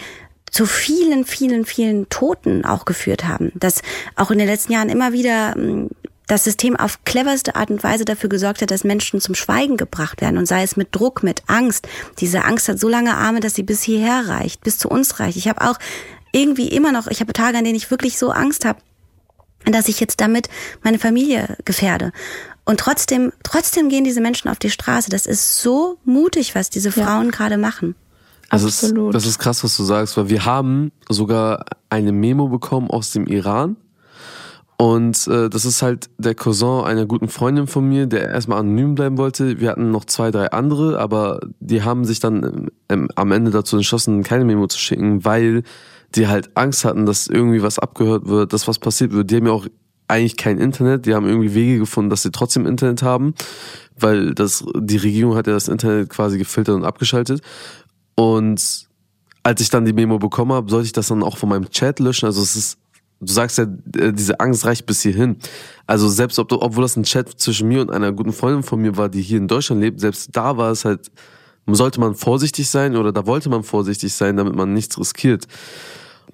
zu vielen, vielen, vielen Toten auch geführt haben. Dass auch in den letzten Jahren immer wieder ähm, das System auf cleverste Art und Weise dafür gesorgt hat, dass Menschen zum Schweigen gebracht werden und sei es mit Druck, mit Angst. Diese Angst hat so lange Arme, dass sie bis hierher reicht, bis zu uns reicht. Ich habe auch irgendwie immer noch, ich habe Tage, an denen ich wirklich so Angst habe, dass ich jetzt damit meine Familie gefährde. Und trotzdem, trotzdem gehen diese Menschen auf die Straße. Das ist so mutig, was diese Frauen ja. gerade machen. Das Absolut. Ist, das ist krass, was du sagst, weil wir haben sogar eine Memo bekommen aus dem Iran. Und äh, das ist halt der Cousin einer guten Freundin von mir, der erstmal anonym bleiben wollte. Wir hatten noch zwei, drei andere, aber die haben sich dann ähm, am Ende dazu entschlossen, keine Memo zu schicken, weil die halt Angst hatten, dass irgendwie was abgehört wird, dass was passiert wird. Die haben ja auch eigentlich kein Internet, die haben irgendwie Wege gefunden, dass sie trotzdem Internet haben, weil das, die Regierung hat ja das Internet quasi gefiltert und abgeschaltet. Und als ich dann die Memo bekommen habe, sollte ich das dann auch von meinem Chat löschen. Also es ist, du sagst ja, äh, diese Angst reicht bis hierhin. Also selbst ob, obwohl das ein Chat zwischen mir und einer guten Freundin von mir war, die hier in Deutschland lebt, selbst da war es halt, sollte man vorsichtig sein oder da wollte man vorsichtig sein, damit man nichts riskiert.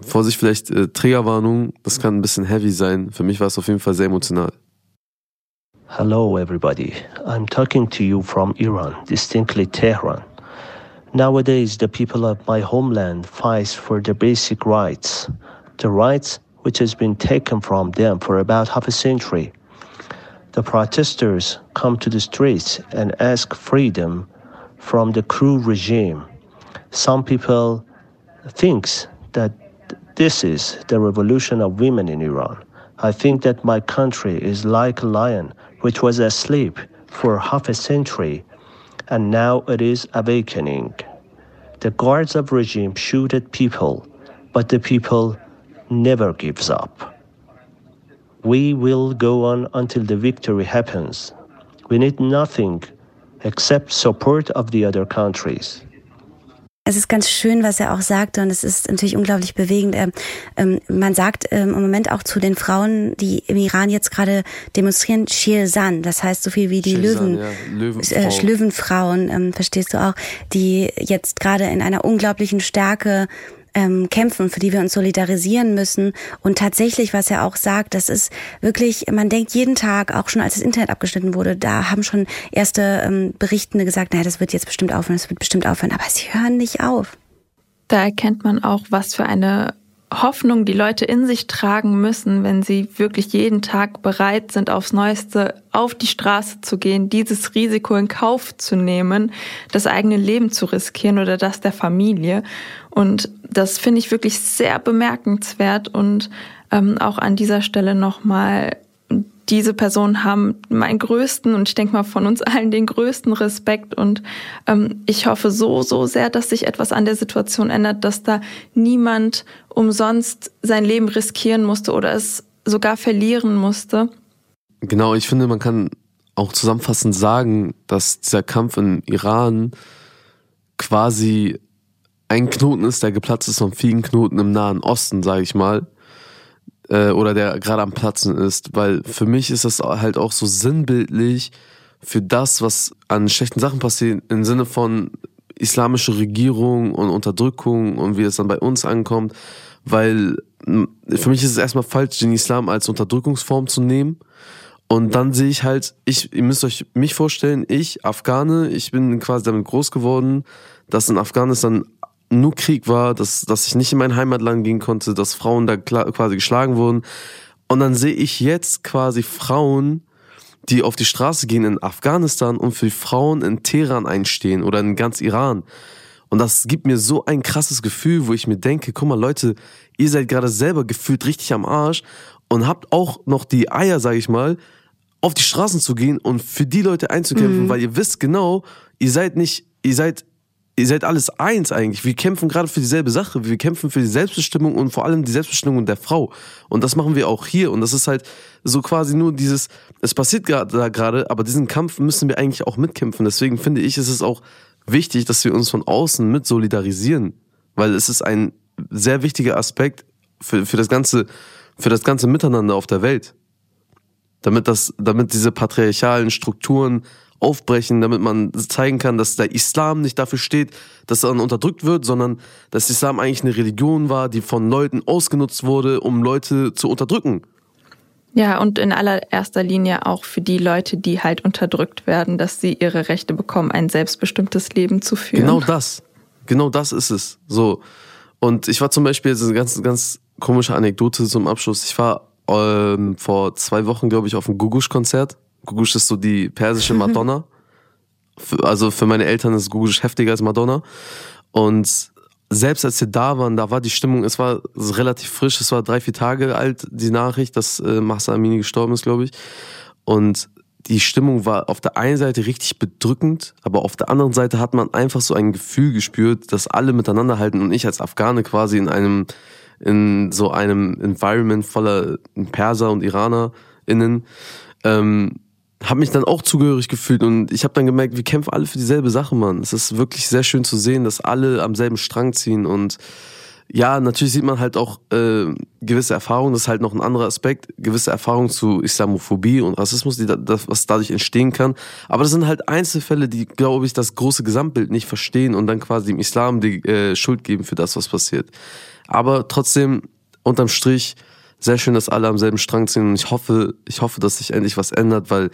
Vorsicht, vielleicht äh, Triggerwarnung, das kann ein bisschen heavy sein. Für mich war es auf jeden Fall sehr emotional. Hello everybody, I'm talking to you from Iran, distinctly Tehran. Nowadays, the people of my homeland fight for their basic rights, the rights which has been taken from them for about half a century. The protesters come to the streets and ask freedom from the cruel regime. Some people thinks that this is the revolution of women in Iran. I think that my country is like a lion which was asleep for half a century and now it is awakening. The guards of regime shoot at people, but the people never gives up. We will go on until the victory happens. We need nothing except support of the other countries. Es ist ganz schön, was er auch sagte und es ist natürlich unglaublich bewegend. Ähm, man sagt ähm, im Moment auch zu den Frauen, die im Iran jetzt gerade demonstrieren, Shirzan, das heißt so viel wie die Löwen, ja. Löwenfrau. äh, Löwenfrauen, ähm, verstehst du auch, die jetzt gerade in einer unglaublichen Stärke ähm, kämpfen, für die wir uns solidarisieren müssen. Und tatsächlich, was er auch sagt, das ist wirklich, man denkt jeden Tag, auch schon als das Internet abgeschnitten wurde, da haben schon erste ähm, Berichtende gesagt, naja, das wird jetzt bestimmt aufhören, das wird bestimmt aufhören, aber sie hören nicht auf. Da erkennt man auch, was für eine Hoffnung die Leute in sich tragen müssen, wenn sie wirklich jeden Tag bereit sind, aufs Neueste auf die Straße zu gehen, dieses Risiko in Kauf zu nehmen, das eigene Leben zu riskieren oder das der Familie. Und das finde ich wirklich sehr bemerkenswert und ähm, auch an dieser Stelle nochmal diese Personen haben meinen größten und ich denke mal von uns allen den größten Respekt und ähm, ich hoffe so, so sehr, dass sich etwas an der Situation ändert, dass da niemand umsonst sein Leben riskieren musste oder es sogar verlieren musste. Genau, ich finde, man kann auch zusammenfassend sagen, dass dieser Kampf in Iran quasi ein Knoten ist, der geplatzt ist von vielen Knoten im Nahen Osten, sage ich mal äh, oder der gerade am Platzen ist, weil für mich ist das halt auch so sinnbildlich für das, was an schlechten Sachen passiert, im Sinne von islamische Regierung und Unterdrückung und wie es dann bei uns ankommt, weil für mich ist es erstmal falsch, den Islam als Unterdrückungsform zu nehmen. Und dann sehe ich halt, ich, ihr müsst euch mich vorstellen, ich, Afghane, ich bin quasi damit groß geworden, dass in Afghanistan nur Krieg war, dass, dass ich nicht in mein Heimatland gehen konnte, dass Frauen da quasi geschlagen wurden. Und dann sehe ich jetzt quasi Frauen, die auf die Straße gehen in Afghanistan und für Frauen in Teheran einstehen oder in ganz Iran. Und das gibt mir so ein krasses Gefühl, wo ich mir denke, guck mal Leute, ihr seid gerade selber gefühlt richtig am Arsch und habt auch noch die Eier, sag ich mal, auf die Straßen zu gehen und für die Leute einzukämpfen, mhm. weil ihr wisst genau, ihr seid nicht, ihr seid ihr seid alles eins eigentlich. Wir kämpfen gerade für dieselbe Sache. Wir kämpfen für die Selbstbestimmung und vor allem die Selbstbestimmung der Frau. Und das machen wir auch hier. Und das ist halt so quasi nur dieses, es passiert da gerade, aber diesen Kampf müssen wir eigentlich auch mitkämpfen. Deswegen finde ich, ist es auch wichtig, dass wir uns von außen mit solidarisieren. Weil es ist ein sehr wichtiger Aspekt für, für das ganze, für das ganze Miteinander auf der Welt. Damit das, damit diese patriarchalen Strukturen aufbrechen, damit man zeigen kann, dass der Islam nicht dafür steht, dass er unterdrückt wird, sondern dass Islam eigentlich eine Religion war, die von Leuten ausgenutzt wurde, um Leute zu unterdrücken. Ja, und in allererster Linie auch für die Leute, die halt unterdrückt werden, dass sie ihre Rechte bekommen, ein selbstbestimmtes Leben zu führen. Genau das. Genau das ist es. So. Und ich war zum Beispiel, das ist eine ganz, ganz komische Anekdote zum Abschluss. Ich war ähm, vor zwei Wochen, glaube ich, auf einem Gugusch-Konzert Gugusch ist so die persische Madonna. also für meine Eltern ist Gugusch heftiger als Madonna. Und selbst als wir da waren, da war die Stimmung, es war relativ frisch, es war drei, vier Tage alt, die Nachricht, dass äh, Mahsa Amini gestorben ist, glaube ich. Und die Stimmung war auf der einen Seite richtig bedrückend, aber auf der anderen Seite hat man einfach so ein Gefühl gespürt, dass alle miteinander halten und ich als Afghane quasi in einem, in so einem Environment voller Perser und IranerInnen, ähm, habe mich dann auch zugehörig gefühlt und ich habe dann gemerkt, wir kämpfen alle für dieselbe Sache, Mann. Es ist wirklich sehr schön zu sehen, dass alle am selben Strang ziehen und ja, natürlich sieht man halt auch äh, gewisse Erfahrungen, das ist halt noch ein anderer Aspekt, gewisse Erfahrungen zu Islamophobie und Rassismus, die da, das, was dadurch entstehen kann. Aber das sind halt Einzelfälle, die, glaube ich, das große Gesamtbild nicht verstehen und dann quasi dem Islam die äh, Schuld geben für das, was passiert. Aber trotzdem, unterm Strich, sehr schön, dass alle am selben Strang ziehen und ich hoffe, ich hoffe, dass sich endlich was ändert, weil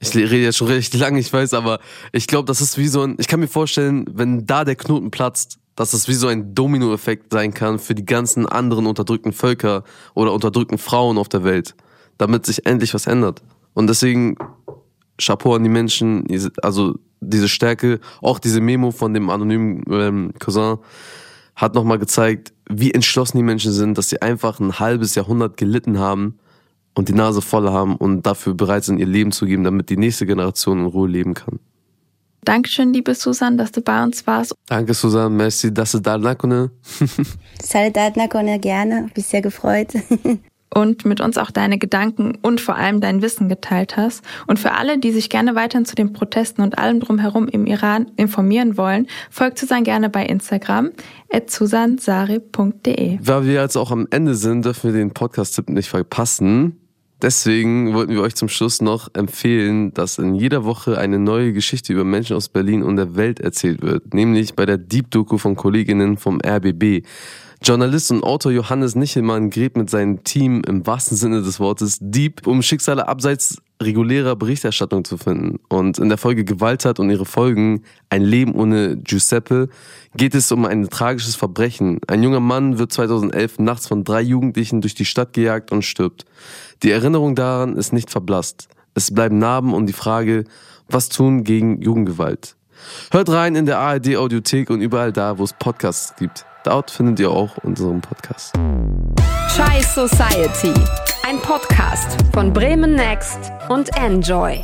ich rede jetzt schon recht lange, ich weiß, aber ich glaube, das ist wie so ein, ich kann mir vorstellen, wenn da der Knoten platzt, dass das wie so ein Dominoeffekt sein kann für die ganzen anderen unterdrückten Völker oder unterdrückten Frauen auf der Welt, damit sich endlich was ändert. Und deswegen Chapeau an die Menschen, also diese Stärke, auch diese Memo von dem anonymen ähm, Cousin hat nochmal gezeigt, wie entschlossen die Menschen sind, dass sie einfach ein halbes Jahrhundert gelitten haben und die Nase voll haben und dafür bereit sind, ihr Leben zu geben, damit die nächste Generation in Ruhe leben kann. Dankeschön, liebe Susan, dass du bei uns warst. Danke, Susan. Merci, dass du da nakone. Salut, nakone, gerne. Hab mich sehr gefreut. und mit uns auch deine Gedanken und vor allem dein Wissen geteilt hast. Und für alle, die sich gerne weiterhin zu den Protesten und allem drumherum im Iran informieren wollen, folgt Susan gerne bei Instagram at susansari.de. Weil wir jetzt auch am Ende sind, dürfen wir den Podcast-Tipp nicht verpassen. Deswegen wollten wir euch zum Schluss noch empfehlen, dass in jeder Woche eine neue Geschichte über Menschen aus Berlin und der Welt erzählt wird, nämlich bei der Deep Doku von Kolleginnen vom RBB. Journalist und Autor Johannes Nichelmann gräbt mit seinem Team im wahrsten Sinne des Wortes deep, um Schicksale abseits regulärer Berichterstattung zu finden. Und in der Folge Gewalttat und ihre Folgen Ein Leben ohne Giuseppe geht es um ein tragisches Verbrechen. Ein junger Mann wird 2011 nachts von drei Jugendlichen durch die Stadt gejagt und stirbt. Die Erinnerung daran ist nicht verblasst. Es bleiben Narben und die Frage, was tun gegen Jugendgewalt. Hört rein in der ARD Audiothek und überall da, wo es Podcasts gibt. Dort findet ihr auch unseren Podcast. Chai Society, ein Podcast von Bremen Next und Enjoy.